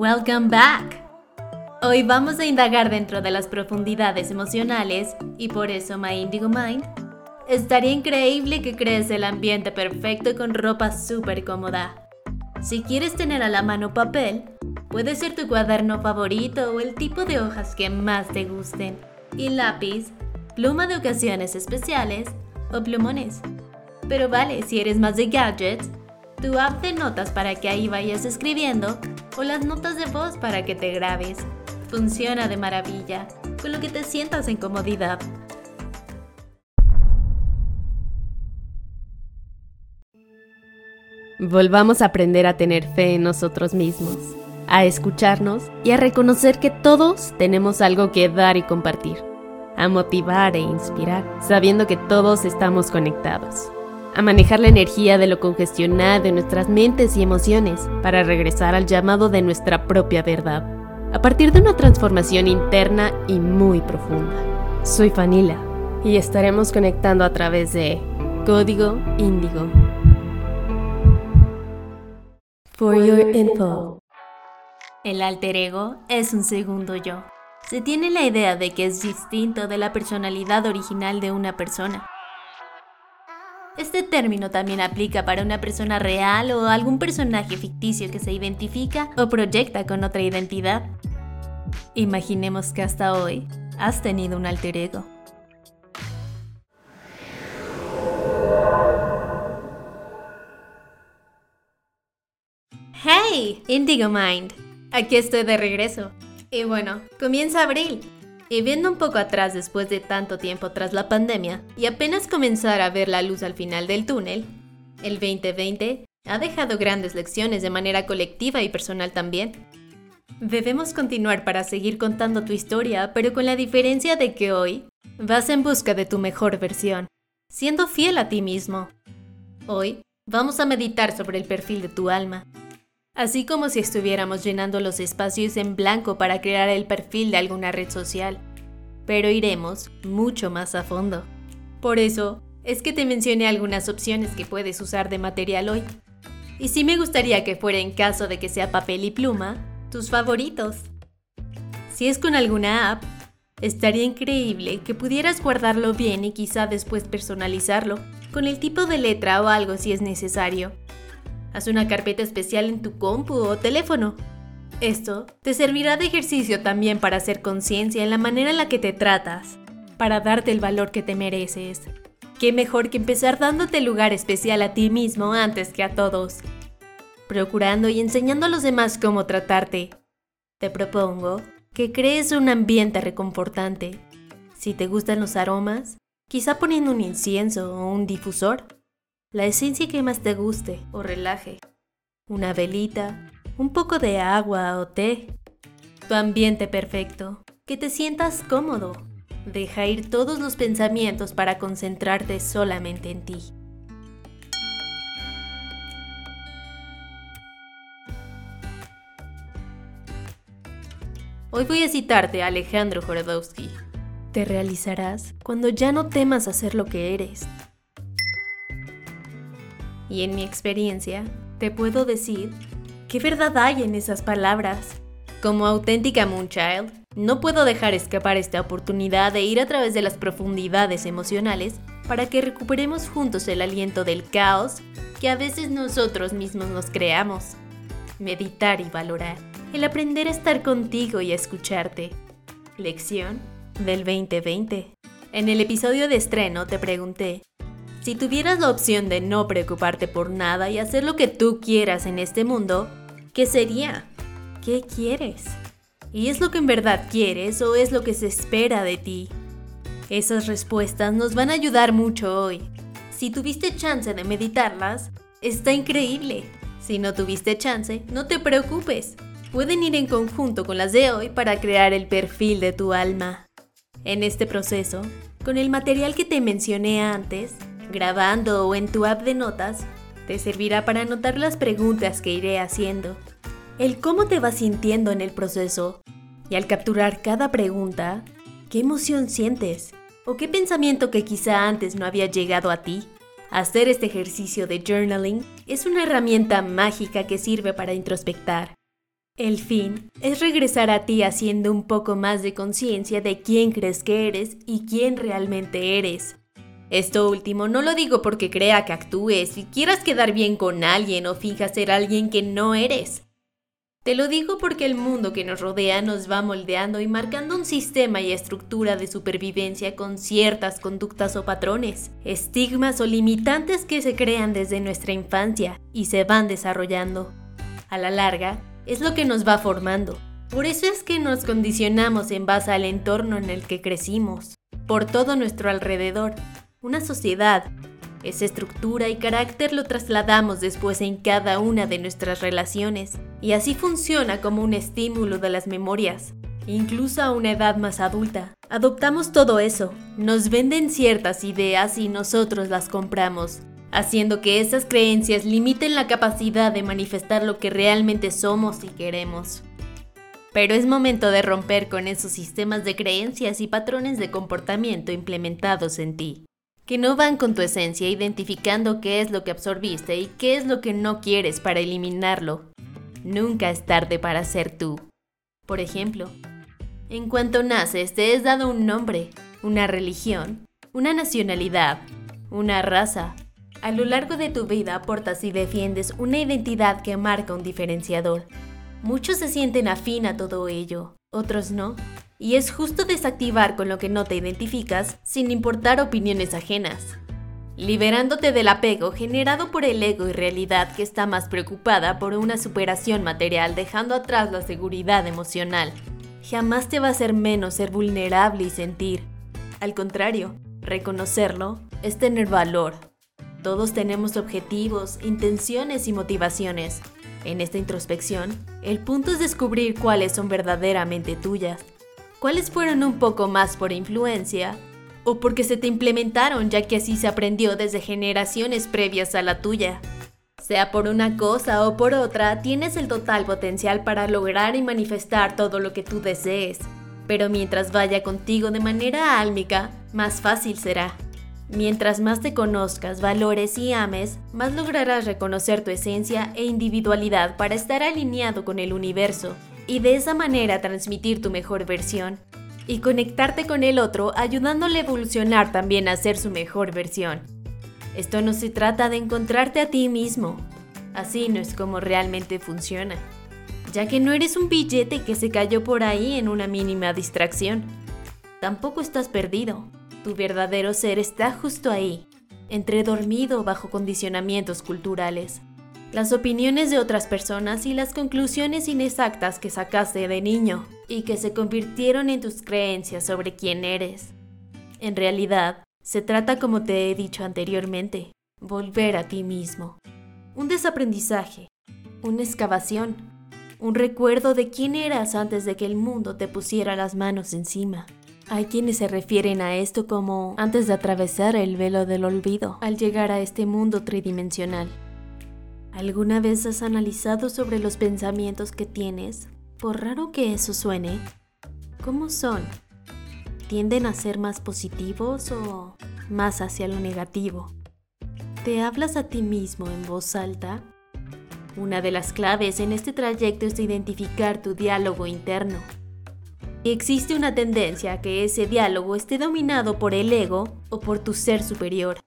Welcome back. Hoy vamos a indagar dentro de las profundidades emocionales y por eso My Indigo Mind estaría increíble que crees el ambiente perfecto con ropa súper cómoda. Si quieres tener a la mano papel, puede ser tu cuaderno favorito o el tipo de hojas que más te gusten, y lápiz, pluma de ocasiones especiales o plumones. Pero vale, si eres más de gadgets, tu app de notas para que ahí vayas escribiendo o las notas de voz para que te grabes. Funciona de maravilla, con lo que te sientas en comodidad. Volvamos a aprender a tener fe en nosotros mismos, a escucharnos y a reconocer que todos tenemos algo que dar y compartir, a motivar e inspirar, sabiendo que todos estamos conectados a manejar la energía de lo congestionada de nuestras mentes y emociones para regresar al llamado de nuestra propia verdad, a partir de una transformación interna y muy profunda. Soy Fanila y estaremos conectando a través de Código Índigo. For your info. El alter ego es un segundo yo. Se tiene la idea de que es distinto de la personalidad original de una persona este término también aplica para una persona real o algún personaje ficticio que se identifica o proyecta con otra identidad. Imaginemos que hasta hoy has tenido un alter ego. ¡Hey! Indigo Mind. Aquí estoy de regreso. Y bueno, comienza abril. Y viendo un poco atrás después de tanto tiempo tras la pandemia y apenas comenzar a ver la luz al final del túnel, el 2020 ha dejado grandes lecciones de manera colectiva y personal también. Debemos continuar para seguir contando tu historia, pero con la diferencia de que hoy vas en busca de tu mejor versión, siendo fiel a ti mismo. Hoy vamos a meditar sobre el perfil de tu alma, así como si estuviéramos llenando los espacios en blanco para crear el perfil de alguna red social, pero iremos mucho más a fondo. Por eso, es que te mencioné algunas opciones que puedes usar de material hoy. Y sí me gustaría que fuera en caso de que sea papel y pluma, tus favoritos. Si es con alguna app, estaría increíble que pudieras guardarlo bien y quizá después personalizarlo, con el tipo de letra o algo si es necesario. Haz una carpeta especial en tu compu o teléfono. Esto te servirá de ejercicio también para hacer conciencia en la manera en la que te tratas, para darte el valor que te mereces. Qué mejor que empezar dándote lugar especial a ti mismo antes que a todos, procurando y enseñando a los demás cómo tratarte. Te propongo que crees un ambiente reconfortante. Si te gustan los aromas, quizá poniendo un incienso o un difusor la esencia que más te guste o relaje, una velita, un poco de agua o té, tu ambiente perfecto, que te sientas cómodo. Deja ir todos los pensamientos para concentrarte solamente en ti. Hoy voy a citarte a Alejandro Jorodowski. Te realizarás cuando ya no temas hacer lo que eres, y en mi experiencia, te puedo decir qué verdad hay en esas palabras. Como auténtica Moonchild, no puedo dejar escapar esta oportunidad de ir a través de las profundidades emocionales para que recuperemos juntos el aliento del caos que a veces nosotros mismos nos creamos. Meditar y valorar. El aprender a estar contigo y a escucharte. Lección del 2020. En el episodio de estreno te pregunté, si tuvieras la opción de no preocuparte por nada y hacer lo que tú quieras en este mundo, ¿qué sería? ¿Qué quieres? ¿Y es lo que en verdad quieres o es lo que se espera de ti? Esas respuestas nos van a ayudar mucho hoy. Si tuviste chance de meditarlas, está increíble. Si no tuviste chance, no te preocupes. Pueden ir en conjunto con las de hoy para crear el perfil de tu alma. En este proceso, con el material que te mencioné antes, grabando o en tu app de notas, te servirá para anotar las preguntas que iré haciendo, el cómo te vas sintiendo en el proceso y al capturar cada pregunta, qué emoción sientes o qué pensamiento que quizá antes no había llegado a ti. Hacer este ejercicio de journaling es una herramienta mágica que sirve para introspectar, El fin es regresar a ti haciendo un poco más de conciencia de quién crees que eres y quién realmente eres. Esto último no lo digo porque crea que actúes y quieras quedar bien con alguien o finjas ser alguien que no eres. Te lo digo porque el mundo que nos rodea nos va moldeando y marcando un sistema y estructura de supervivencia con ciertas conductas o patrones, estigmas o limitantes que se crean desde nuestra infancia y se van desarrollando. A la larga, es lo que nos va formando. Por eso es que nos condicionamos en base al entorno en el que crecimos, por todo nuestro alrededor. Una sociedad. Esa estructura y carácter lo trasladamos después en cada una de nuestras relaciones, y así funciona como un estímulo de las memorias. Incluso a una edad más adulta, adoptamos todo eso, nos venden ciertas ideas y nosotros las compramos, haciendo que esas creencias limiten la capacidad de manifestar lo que realmente somos y queremos. Pero es momento de romper con esos sistemas de creencias y patrones de comportamiento implementados en ti, que no van con tu esencia identificando qué es lo que absorbiste y qué es lo que no quieres para eliminarlo. Nunca es tarde para ser tú. Por ejemplo, en cuanto naces te es dado un nombre, una religión, una nacionalidad, una raza, a lo largo de tu vida aportas y defiendes una identidad que marca un diferenciador. Muchos se sienten afín a todo ello, otros no. Y es justo desactivar con lo que no te identificas sin importar opiniones ajenas. Liberándote del apego generado por el ego y realidad que está más preocupada por una superación material dejando atrás la seguridad emocional. Jamás te va a ser menos ser vulnerable y sentir. Al contrario, reconocerlo es tener valor, todos tenemos objetivos, intenciones y motivaciones. En esta introspección, el punto es descubrir cuáles son verdaderamente tuyas, cuáles fueron un poco más por influencia o porque se te implementaron ya que así se aprendió desde generaciones previas a la tuya. Sea por una cosa o por otra, tienes el total potencial para lograr y manifestar todo lo que tú desees. Pero mientras vaya contigo de manera álmica, más fácil será. Mientras más te conozcas, valores y ames, más lograrás reconocer tu esencia e individualidad para estar alineado con el universo y de esa manera transmitir tu mejor versión y conectarte con el otro ayudándole a evolucionar también a ser su mejor versión. Esto no se trata de encontrarte a ti mismo, así no es como realmente funciona, ya que no eres un billete que se cayó por ahí en una mínima distracción. Tampoco estás perdido, tu verdadero ser está justo ahí, entredormido bajo condicionamientos culturales. Las opiniones de otras personas y las conclusiones inexactas que sacaste de niño y que se convirtieron en tus creencias sobre quién eres. En realidad, se trata como te he dicho anteriormente, volver a ti mismo. Un desaprendizaje, una excavación, un recuerdo de quién eras antes de que el mundo te pusiera las manos encima. Hay quienes se refieren a esto como antes de atravesar el velo del olvido, al llegar a este mundo tridimensional. ¿Alguna vez has analizado sobre los pensamientos que tienes? Por raro que eso suene, ¿cómo son? ¿Tienden a ser más positivos o más hacia lo negativo? ¿Te hablas a ti mismo en voz alta? Una de las claves en este trayecto es identificar tu diálogo interno Existe una tendencia a que ese diálogo esté dominado por el ego o por tu ser superior.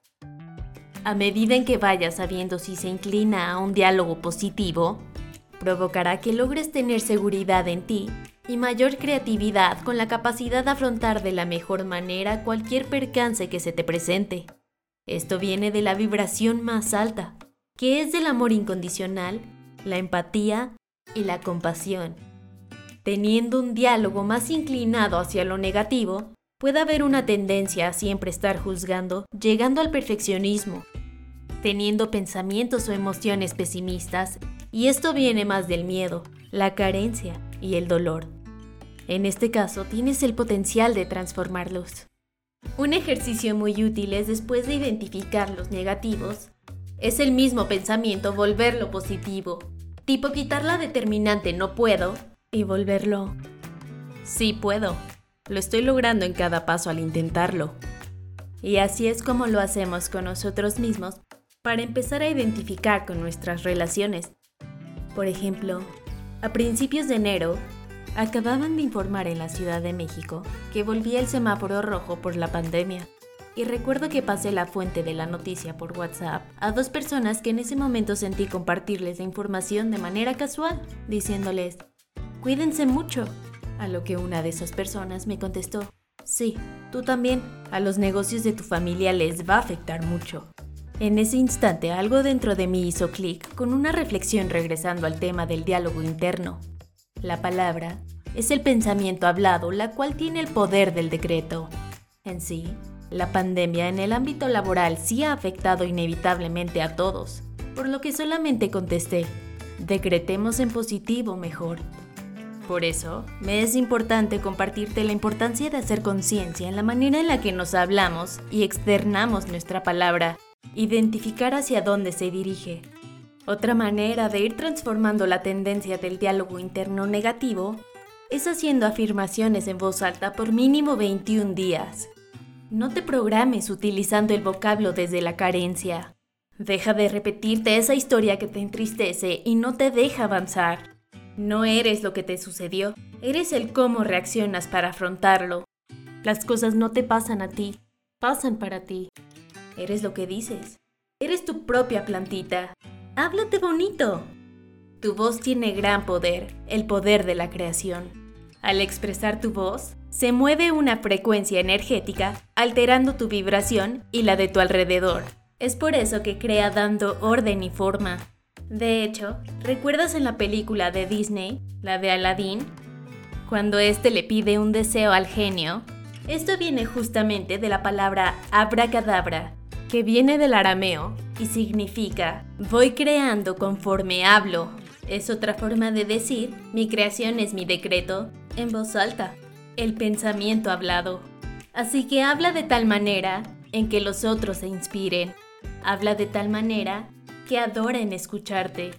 A medida en que vayas sabiendo si se inclina a un diálogo positivo, provocará que logres tener seguridad en ti y mayor creatividad con la capacidad de afrontar de la mejor manera cualquier percance que se te presente. Esto viene de la vibración más alta, que es del amor incondicional, la empatía y la compasión. Teniendo un diálogo más inclinado hacia lo negativo, puede haber una tendencia a siempre estar juzgando, llegando al perfeccionismo, teniendo pensamientos o emociones pesimistas, y esto viene más del miedo, la carencia y el dolor. En este caso, tienes el potencial de transformarlos. Un ejercicio muy útil es después de identificar los negativos, es el mismo pensamiento volverlo positivo, tipo quitar la determinante no puedo y volverlo. Sí puedo. Lo estoy logrando en cada paso al intentarlo. Y así es como lo hacemos con nosotros mismos para empezar a identificar con nuestras relaciones. Por ejemplo, A principios de enero, acababan de informar en la Ciudad de México que volvía el semáforo rojo por la pandemia. Y recuerdo que pasé la fuente de la noticia por WhatsApp a dos personas que en ese momento sentí compartirles la información de manera casual, diciéndoles, cuídense mucho. A lo que una de esas personas me contestó, sí, tú también, a los negocios de tu familia les va a afectar mucho. En ese instante algo dentro de mí hizo clic con una reflexión regresando al tema del diálogo interno. La palabra es el pensamiento hablado, la cual tiene el poder del decreto. En sí, la pandemia en el ámbito laboral sí ha afectado inevitablemente a todos, por lo que solamente contesté, decretemos en positivo mejor. Por eso, me es importante compartirte la importancia de hacer conciencia en la manera en la que nos hablamos y externamos nuestra palabra identificar hacia dónde se dirige. Otra manera de ir transformando la tendencia del diálogo interno negativo es haciendo afirmaciones en voz alta por mínimo 21 días. No te programes utilizando el vocablo desde la carencia. Deja de repetirte esa historia que te entristece y no te deja avanzar. No eres lo que te sucedió, eres el cómo reaccionas para afrontarlo. Las cosas no te pasan a ti, pasan para ti. Eres lo que dices. Eres tu propia plantita. Háblate bonito. Tu voz tiene gran poder, el poder de la creación. Al expresar tu voz, se mueve una frecuencia energética, alterando tu vibración y la de tu alrededor. Es por eso que crea dando orden y forma. De hecho, ¿recuerdas en la película de Disney, la de Aladdin? Cuando éste le pide un deseo al genio, esto viene justamente de la palabra abracadabra, que viene del arameo y significa voy creando conforme hablo. Es otra forma de decir mi creación es mi decreto en voz alta, el pensamiento hablado. Así que habla de tal manera en que los otros se inspiren. Habla de tal manera que adoren escucharte.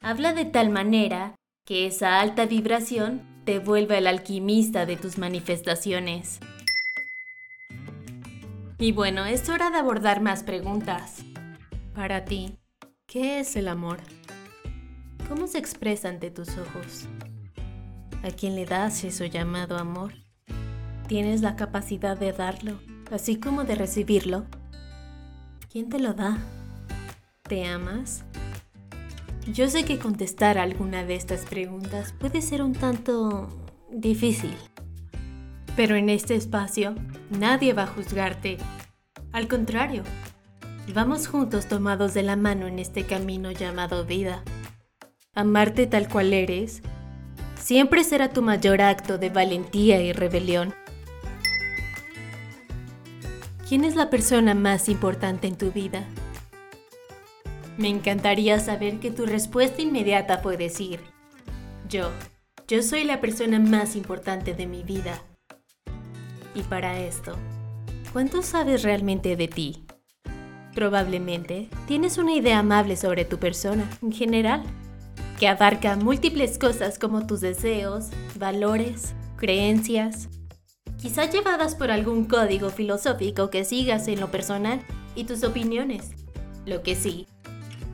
Habla de tal manera que esa alta vibración te vuelva el alquimista de tus manifestaciones. Y bueno, es hora de abordar más preguntas. Para ti, ¿qué es el amor? ¿Cómo se expresa ante tus ojos? ¿A quién le das eso llamado amor? ¿Tienes la capacidad de darlo, así como de recibirlo? ¿Quién te lo da? ¿Te amas? Yo sé que contestar alguna de estas preguntas puede ser un tanto difícil. Pero en este espacio nadie va a juzgarte. Al contrario, vamos juntos tomados de la mano en este camino llamado vida. Amarte tal cual eres siempre será tu mayor acto de valentía y rebelión. ¿Quién es la persona más importante en tu vida? Me encantaría saber que tu respuesta inmediata fue decir, yo, yo soy la persona más importante de mi vida. Y para esto, ¿cuánto sabes realmente de ti? Probablemente tienes una idea amable sobre tu persona en general, que abarca múltiples cosas como tus deseos, valores, creencias, quizá llevadas por algún código filosófico que sigas en lo personal y tus opiniones. Lo que sí,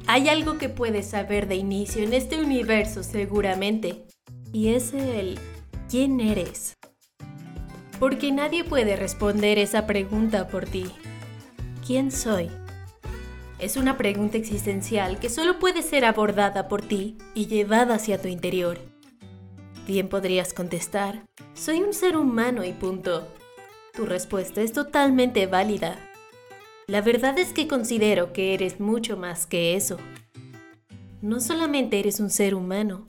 hay algo que puedes saber de inicio en este universo seguramente, y es el quién eres porque nadie puede responder esa pregunta por ti. ¿Quién soy? Es una pregunta existencial que solo puede ser abordada por ti y llevada hacia tu interior. Bien podrías contestar, soy un ser humano y punto. Tu respuesta es totalmente válida. La verdad es que considero que eres mucho más que eso. No solamente eres un ser humano,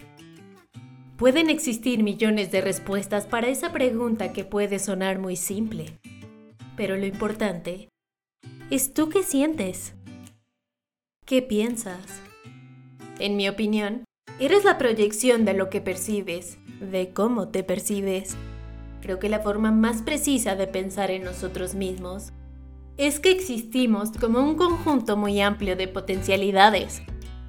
Pueden existir millones de respuestas para esa pregunta que puede sonar muy simple. Pero lo importante es tú qué sientes. ¿Qué piensas? En mi opinión, eres la proyección de lo que percibes, de cómo te percibes. Creo que la forma más precisa de pensar en nosotros mismos es que existimos como un conjunto muy amplio de potencialidades,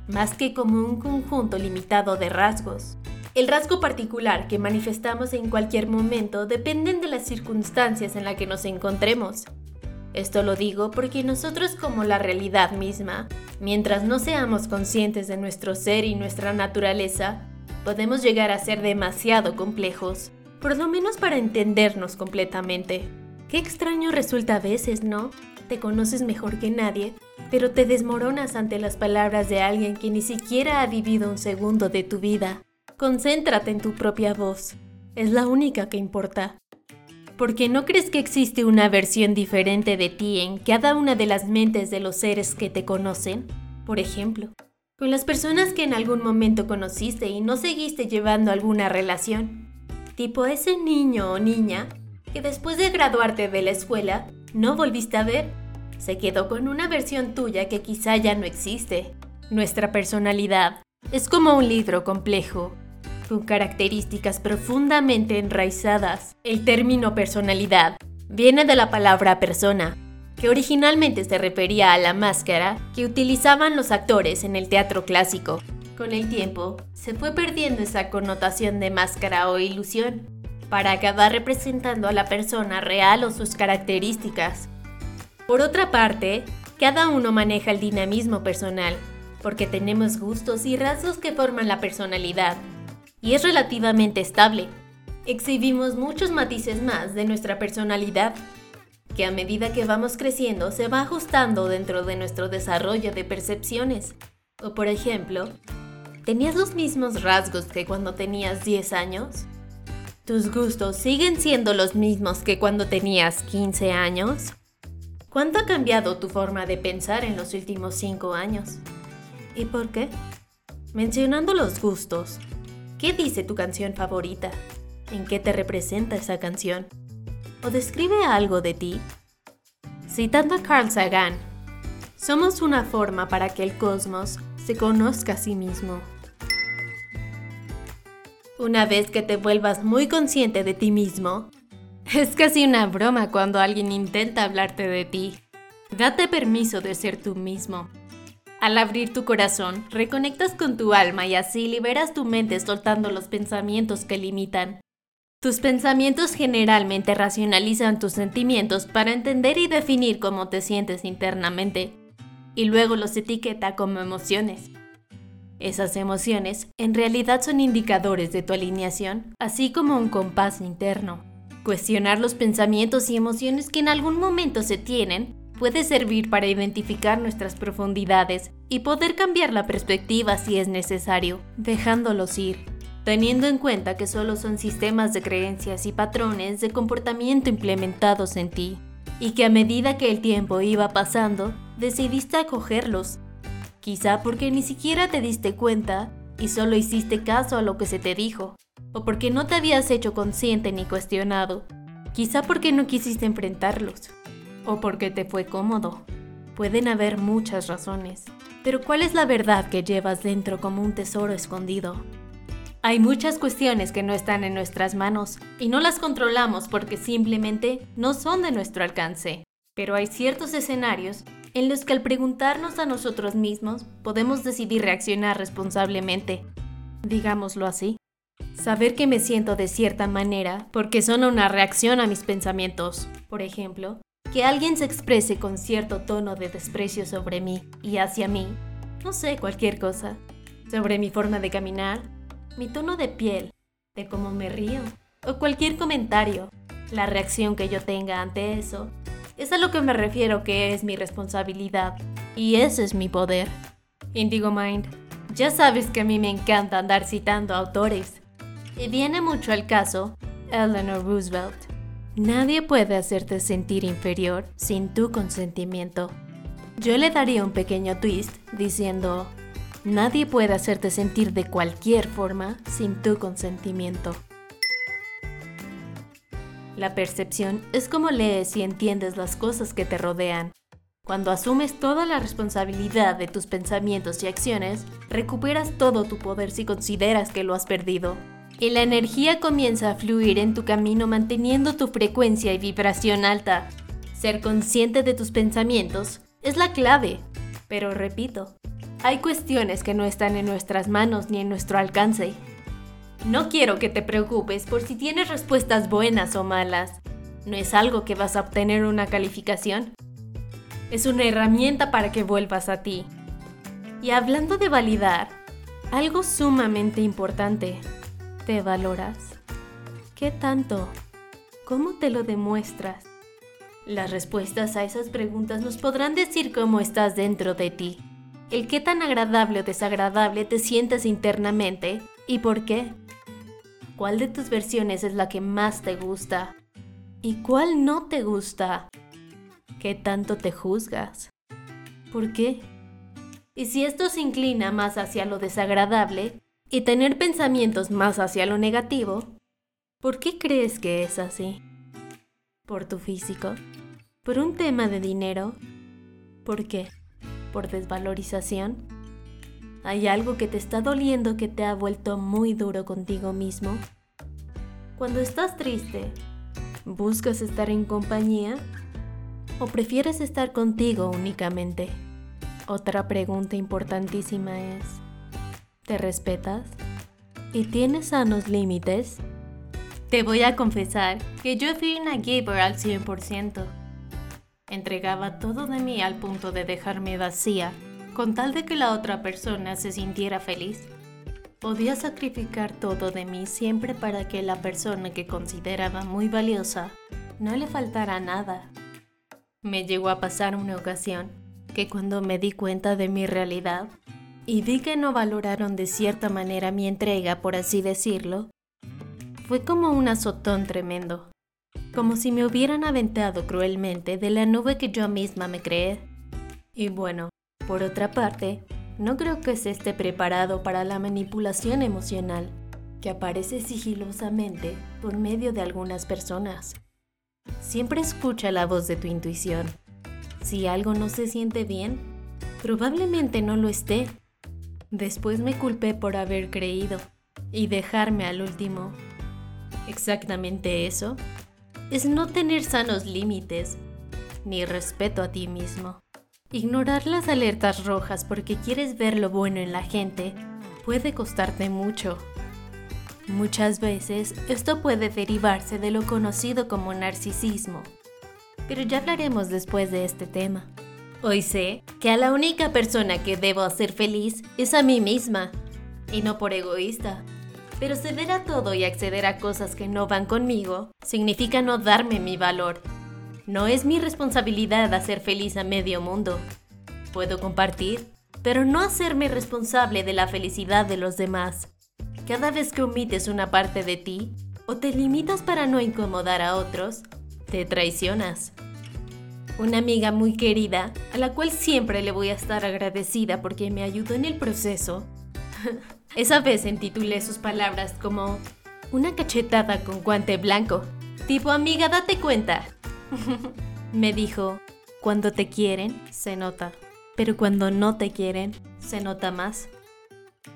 más que como un conjunto limitado de rasgos. El rasgo particular que manifestamos en cualquier momento dependen de las circunstancias en las que nos encontremos. Esto lo digo porque nosotros como la realidad misma, mientras no seamos conscientes de nuestro ser y nuestra naturaleza, podemos llegar a ser demasiado complejos, por lo menos para entendernos completamente. Qué extraño resulta a veces, ¿no? Te conoces mejor que nadie, pero te desmoronas ante las palabras de alguien que ni siquiera ha vivido un segundo de tu vida. Concéntrate en tu propia voz. Es la única que importa. Porque no crees que existe una versión diferente de ti en cada una de las mentes de los seres que te conocen? Por ejemplo, con las personas que en algún momento conociste y no seguiste llevando alguna relación. Tipo ese niño o niña que después de graduarte de la escuela no volviste a ver. Se quedó con una versión tuya que quizá ya no existe. Nuestra personalidad es como un libro complejo con características profundamente enraizadas. El término personalidad viene de la palabra persona, que originalmente se refería a la máscara que utilizaban los actores en el teatro clásico. Con el tiempo, se fue perdiendo esa connotación de máscara o ilusión, para acabar representando a la persona real o sus características. Por otra parte, cada uno maneja el dinamismo personal, porque tenemos gustos y rasgos que forman la personalidad, y es relativamente estable. Exhibimos muchos matices más de nuestra personalidad, que a medida que vamos creciendo se va ajustando dentro de nuestro desarrollo de percepciones. O por ejemplo, ¿tenías los mismos rasgos que cuando tenías 10 años? ¿Tus gustos siguen siendo los mismos que cuando tenías 15 años? ¿Cuánto ha cambiado tu forma de pensar en los últimos 5 años? ¿Y por qué? Mencionando los gustos, ¿Qué dice tu canción favorita? ¿En qué te representa esa canción? ¿O describe algo de ti? Citando a Carl Sagan, somos una forma para que el cosmos se conozca a sí mismo. Una vez que te vuelvas muy consciente de ti mismo, es casi una broma cuando alguien intenta hablarte de ti. Date permiso de ser tú mismo. Al abrir tu corazón, reconectas con tu alma y así liberas tu mente soltando los pensamientos que limitan. Tus pensamientos generalmente racionalizan tus sentimientos para entender y definir cómo te sientes internamente, y luego los etiqueta como emociones. Esas emociones en realidad son indicadores de tu alineación, así como un compás interno. Cuestionar los pensamientos y emociones que en algún momento se tienen puede servir para identificar nuestras profundidades y poder cambiar la perspectiva si es necesario, dejándolos ir, teniendo en cuenta que solo son sistemas de creencias y patrones de comportamiento implementados en ti, y que a medida que el tiempo iba pasando, decidiste acogerlos, quizá porque ni siquiera te diste cuenta y solo hiciste caso a lo que se te dijo, o porque no te habías hecho consciente ni cuestionado, quizá porque no quisiste enfrentarlos o porque te fue cómodo. Pueden haber muchas razones, pero ¿cuál es la verdad que llevas dentro como un tesoro escondido? Hay muchas cuestiones que no están en nuestras manos y no las controlamos porque simplemente no son de nuestro alcance. Pero hay ciertos escenarios en los que al preguntarnos a nosotros mismos podemos decidir reaccionar responsablemente. Digámoslo así. Saber que me siento de cierta manera porque son una reacción a mis pensamientos. Por ejemplo, que alguien se exprese con cierto tono de desprecio sobre mí y hacia mí, no sé, cualquier cosa, sobre mi forma de caminar, mi tono de piel, de cómo me río, o cualquier comentario, la reacción que yo tenga ante eso, es a lo que me refiero que es mi responsabilidad, y ese es mi poder. Indigo Mind, ya sabes que a mí me encanta andar citando autores, y viene mucho al caso Eleanor Roosevelt. Nadie puede hacerte sentir inferior sin tu consentimiento. Yo le daría un pequeño twist diciendo, nadie puede hacerte sentir de cualquier forma sin tu consentimiento. La percepción es como lees y entiendes las cosas que te rodean. Cuando asumes toda la responsabilidad de tus pensamientos y acciones, recuperas todo tu poder si consideras que lo has perdido y la energía comienza a fluir en tu camino manteniendo tu frecuencia y vibración alta. Ser consciente de tus pensamientos es la clave, pero repito, hay cuestiones que no están en nuestras manos ni en nuestro alcance. No quiero que te preocupes por si tienes respuestas buenas o malas. No es algo que vas a obtener una calificación. Es una herramienta para que vuelvas a ti. Y hablando de validar, Algo sumamente importante. ¿Te valoras? ¿Qué tanto? ¿Cómo te lo demuestras? Las respuestas a esas preguntas nos podrán decir cómo estás dentro de ti, el qué tan agradable o desagradable te sientes internamente y por qué. ¿Cuál de tus versiones es la que más te gusta? ¿Y cuál no te gusta? ¿Qué tanto te juzgas? ¿Por qué? Y si esto se inclina más hacia lo desagradable y tener pensamientos más hacia lo negativo, ¿por qué crees que es así? ¿Por tu físico? ¿Por un tema de dinero? ¿Por qué? ¿Por desvalorización? ¿Hay algo que te está doliendo que te ha vuelto muy duro contigo mismo? Cuando estás triste, ¿buscas estar en compañía? ¿O prefieres estar contigo únicamente? Otra pregunta importantísima es, ¿te respetas? ¿Y tienes sanos límites? Te voy a confesar que yo fui una giver al 100%. Entregaba todo de mí al punto de dejarme vacía, con tal de que la otra persona se sintiera feliz. Podía sacrificar todo de mí siempre para que la persona que consideraba muy valiosa no le faltara nada. Me llegó a pasar una ocasión que cuando me di cuenta de mi realidad y vi que no valoraron de cierta manera mi entrega, por así decirlo, fue como un azotón tremendo, como si me hubieran aventado cruelmente de la nube que yo misma me creé. Y bueno, por otra parte, no creo que se esté preparado para la manipulación emocional que aparece sigilosamente por medio de algunas personas. Siempre escucha la voz de tu intuición si algo no se siente bien, probablemente no lo esté. Después me culpé por haber creído y dejarme al último. Exactamente eso es no tener sanos límites ni respeto a ti mismo. Ignorar las alertas rojas porque quieres ver lo bueno en la gente puede costarte mucho. Muchas veces esto puede derivarse de lo conocido como narcisismo pero ya hablaremos después de este tema. Hoy sé que a la única persona que debo hacer feliz es a mí misma, y no por egoísta. Pero ceder a todo y acceder a cosas que no van conmigo significa no darme mi valor. No es mi responsabilidad hacer feliz a medio mundo. Puedo compartir, pero no hacerme responsable de la felicidad de los demás. Cada vez que omites una parte de ti o te limitas para no incomodar a otros, te traicionas. Una amiga muy querida, a la cual siempre le voy a estar agradecida porque me ayudó en el proceso. Esa vez entitulé sus palabras como una cachetada con guante blanco. Tipo, amiga, date cuenta. me dijo, cuando te quieren, se nota, pero cuando no te quieren, se nota más.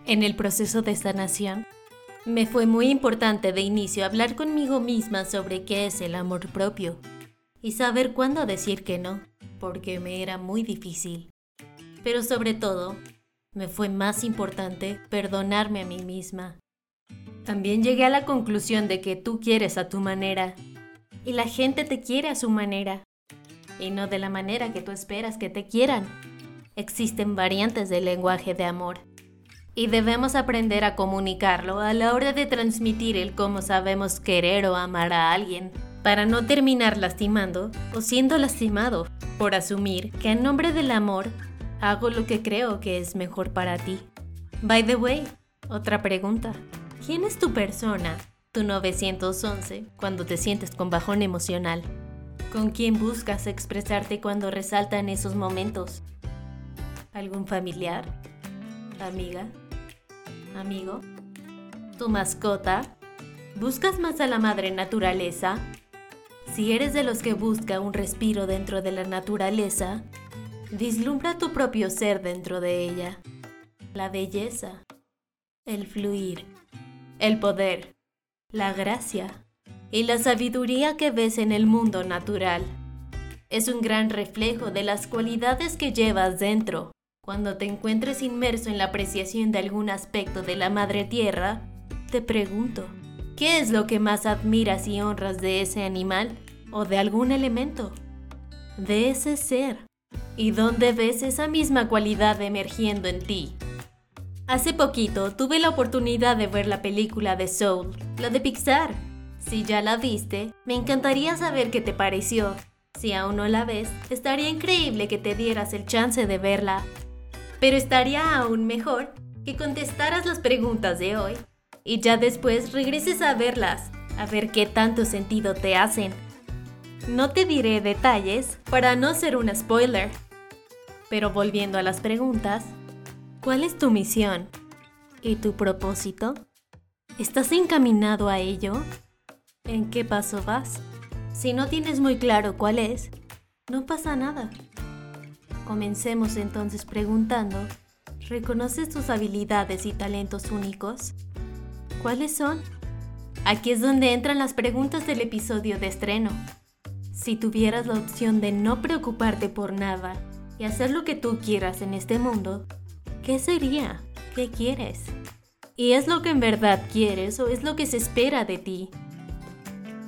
En el proceso de sanación, me fue muy importante de inicio hablar conmigo misma sobre qué es el amor propio y saber cuándo decir que no, porque me era muy difícil. Pero sobre todo, me fue más importante perdonarme a mí misma. También llegué a la conclusión de que tú quieres a tu manera y la gente te quiere a su manera y no de la manera que tú esperas que te quieran. Existen variantes del lenguaje de amor y debemos aprender a comunicarlo a la hora de transmitir el cómo sabemos querer o amar a alguien, para no terminar lastimando o siendo lastimado por asumir que en nombre del amor hago lo que creo que es mejor para ti. By the way, otra pregunta. ¿Quién es tu persona, tu 911, cuando te sientes con bajón emocional? ¿Con quién buscas expresarte cuando resaltan esos momentos? ¿Algún familiar? amiga, amigo, tu mascota. ¿Buscas más a la madre naturaleza? Si eres de los que busca un respiro dentro de la naturaleza, vislumbra tu propio ser dentro de ella. La belleza, el fluir, el poder, la gracia y la sabiduría que ves en el mundo natural. Es un gran reflejo de las cualidades que llevas dentro cuando te encuentres inmerso en la apreciación de algún aspecto de la Madre Tierra, te pregunto, ¿qué es lo que más admiras y honras de ese animal o de algún elemento? De ese ser. ¿Y dónde ves esa misma cualidad emergiendo en ti? Hace poquito tuve la oportunidad de ver la película de Soul, la de Pixar. Si ya la viste, me encantaría saber qué te pareció. Si aún no la ves, estaría increíble que te dieras el chance de verla. Pero estaría aún mejor que contestaras las preguntas de hoy y ya después regreses a verlas, a ver qué tanto sentido te hacen. No te diré detalles para no ser un spoiler. Pero volviendo a las preguntas, ¿cuál es tu misión? ¿Y tu propósito? ¿Estás encaminado a ello? ¿En qué paso vas? Si no tienes muy claro cuál es, no pasa nada. Comencemos entonces preguntando, ¿reconoces tus habilidades y talentos únicos? ¿Cuáles son? Aquí es donde entran las preguntas del episodio de estreno. Si tuvieras la opción de no preocuparte por nada y hacer lo que tú quieras en este mundo, ¿qué sería? ¿Qué quieres? ¿Y es lo que en verdad quieres o es lo que se espera de ti?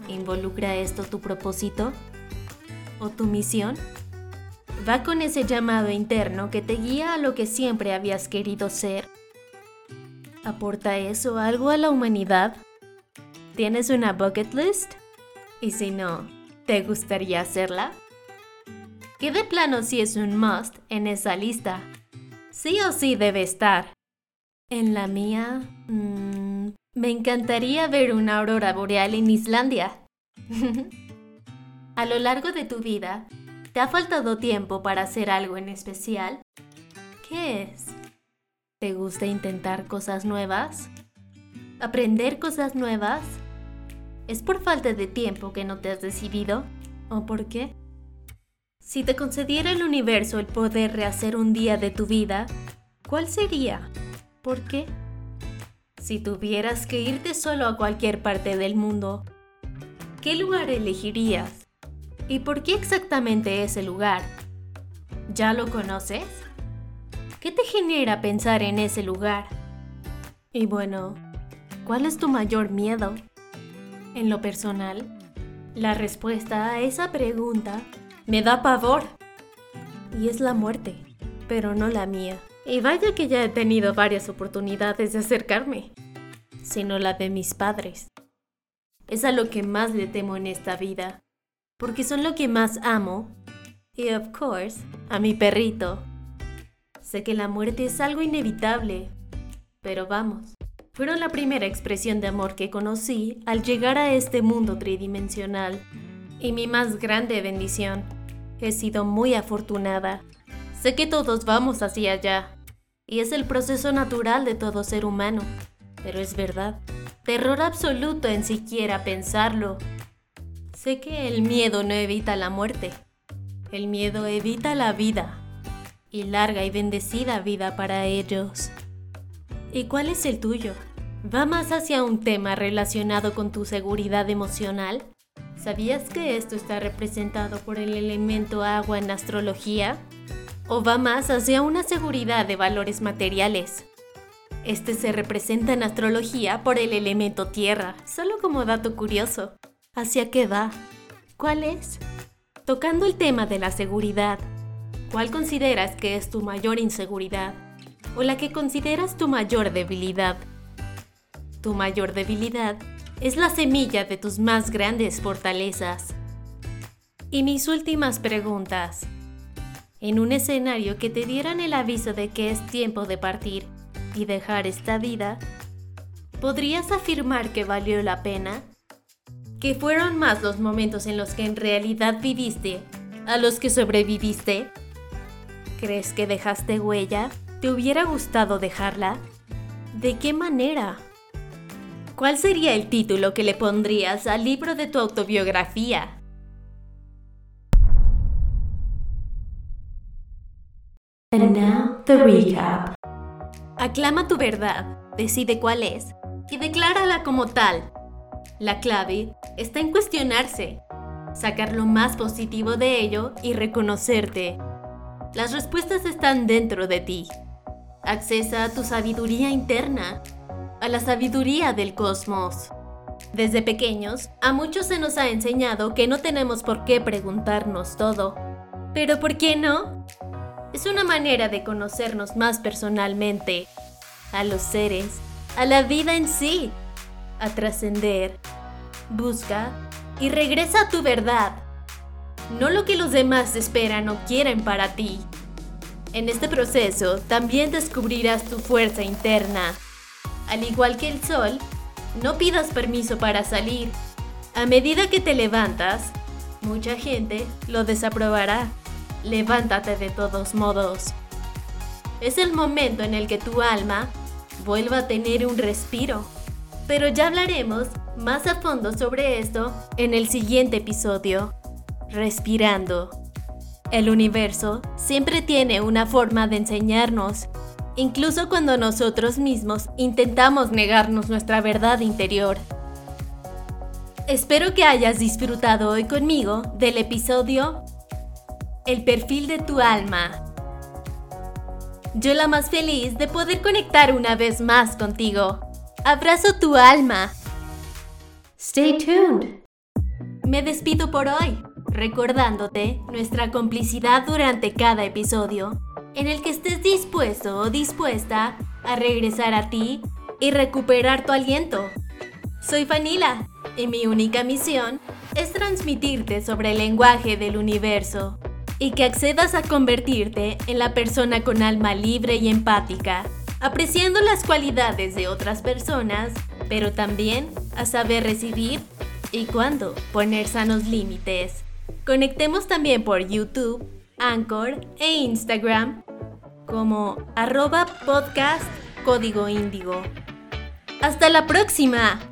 ¿Involucra esto tu propósito? ¿O tu misión? Va con ese llamado interno que te guía a lo que siempre habías querido ser. ¿Aporta eso algo a la humanidad? ¿Tienes una bucket list? Y si no, ¿te gustaría hacerla? ¿Qué de plano si es un must en esa lista? Sí o sí debe estar. En la mía, mmm, me encantaría ver una aurora boreal en Islandia. A lo largo de tu vida, ¿te ha faltado tiempo para hacer algo en especial? ¿Qué es? ¿Te gusta intentar cosas nuevas? ¿Aprender cosas nuevas? ¿Es por falta de tiempo que no te has decidido? ¿O por qué? Si te concediera el universo el poder rehacer un día de tu vida, ¿cuál sería? ¿Por qué? Si tuvieras que irte solo a cualquier parte del mundo, ¿qué lugar elegirías? ¿Y por qué exactamente ese lugar? ¿Ya lo conoces? ¿Qué te genera pensar en ese lugar? Y bueno, ¿cuál es tu mayor miedo? En lo personal, la respuesta a esa pregunta me da pavor. Y es la muerte, pero no la mía. Y vaya que ya he tenido varias oportunidades de acercarme, sino la de mis padres. Es a lo que más le temo en esta vida, porque son lo que más amo. Y of course, a mi perrito. Sé que la muerte es algo inevitable, pero vamos, fueron la primera expresión de amor que conocí al llegar a este mundo tridimensional. Y mi más grande bendición. He sido muy afortunada Sé que todos vamos hacia allá, y es el proceso natural de todo ser humano, pero es verdad, terror absoluto en siquiera pensarlo. Sé que el miedo no evita la muerte, el miedo evita la vida, y larga y bendecida vida para ellos. ¿Y cuál es el tuyo? ¿Va más hacia un tema relacionado con tu seguridad emocional? ¿Sabías que esto está representado por el elemento agua en astrología? o va más hacia una seguridad de valores materiales. Este se representa en astrología por el elemento tierra, solo como dato curioso. ¿Hacia qué va? ¿Cuál es? Tocando el tema de la seguridad, ¿cuál consideras que es tu mayor inseguridad? ¿O la que consideras tu mayor debilidad? Tu mayor debilidad es la semilla de tus más grandes fortalezas. Y mis últimas preguntas en un escenario que te dieran el aviso de que es tiempo de partir y dejar esta vida, ¿podrías afirmar que valió la pena? ¿Que fueron más los momentos en los que en realidad viviste a los que sobreviviste? ¿Crees que dejaste huella? ¿Te hubiera gustado dejarla? ¿De qué manera? ¿Cuál sería el título que le pondrías al libro de tu autobiografía? And now the recap. Aclama tu verdad, decide cuál es y declárala como tal. La clave está en cuestionarse, sacar lo más positivo de ello y reconocerte. Las respuestas están dentro de ti. Accesa a tu sabiduría interna, a la sabiduría del cosmos. Desde pequeños, a muchos se nos ha enseñado que no tenemos por qué preguntarnos todo. Pero ¿por qué no? es una manera de conocernos más personalmente. a los seres, a la vida en sí, a trascender. Busca y regresa a tu verdad, no lo que los demás esperan o quieren para ti. En este proceso también descubrirás tu fuerza interna. Al igual que el sol, no pidas permiso para salir. A medida que te levantas, mucha gente lo desaprobará. Levántate de todos modos. Es el momento en el que tu alma vuelva a tener un respiro. Pero ya hablaremos más a fondo sobre esto en el siguiente episodio. Respirando. El universo siempre tiene una forma de enseñarnos, incluso cuando nosotros mismos intentamos negarnos nuestra verdad interior. Espero que hayas disfrutado hoy conmigo del episodio El perfil de tu alma. Yo la más feliz de poder conectar una vez más contigo. Abrazo tu alma. Stay tuned. Me despido por hoy, recordándote nuestra complicidad durante cada episodio, en el que estés dispuesto o dispuesta a regresar a ti y recuperar tu aliento. Soy Fanila y mi única misión es transmitirte sobre el lenguaje del universo y que accedas a convertirte en la persona con alma libre y empática, apreciando las cualidades de otras personas pero también a saber recibir y cuándo poner sanos límites. Conectemos también por YouTube, Anchor e Instagram como arroba podcast código índigo. Hasta la próxima.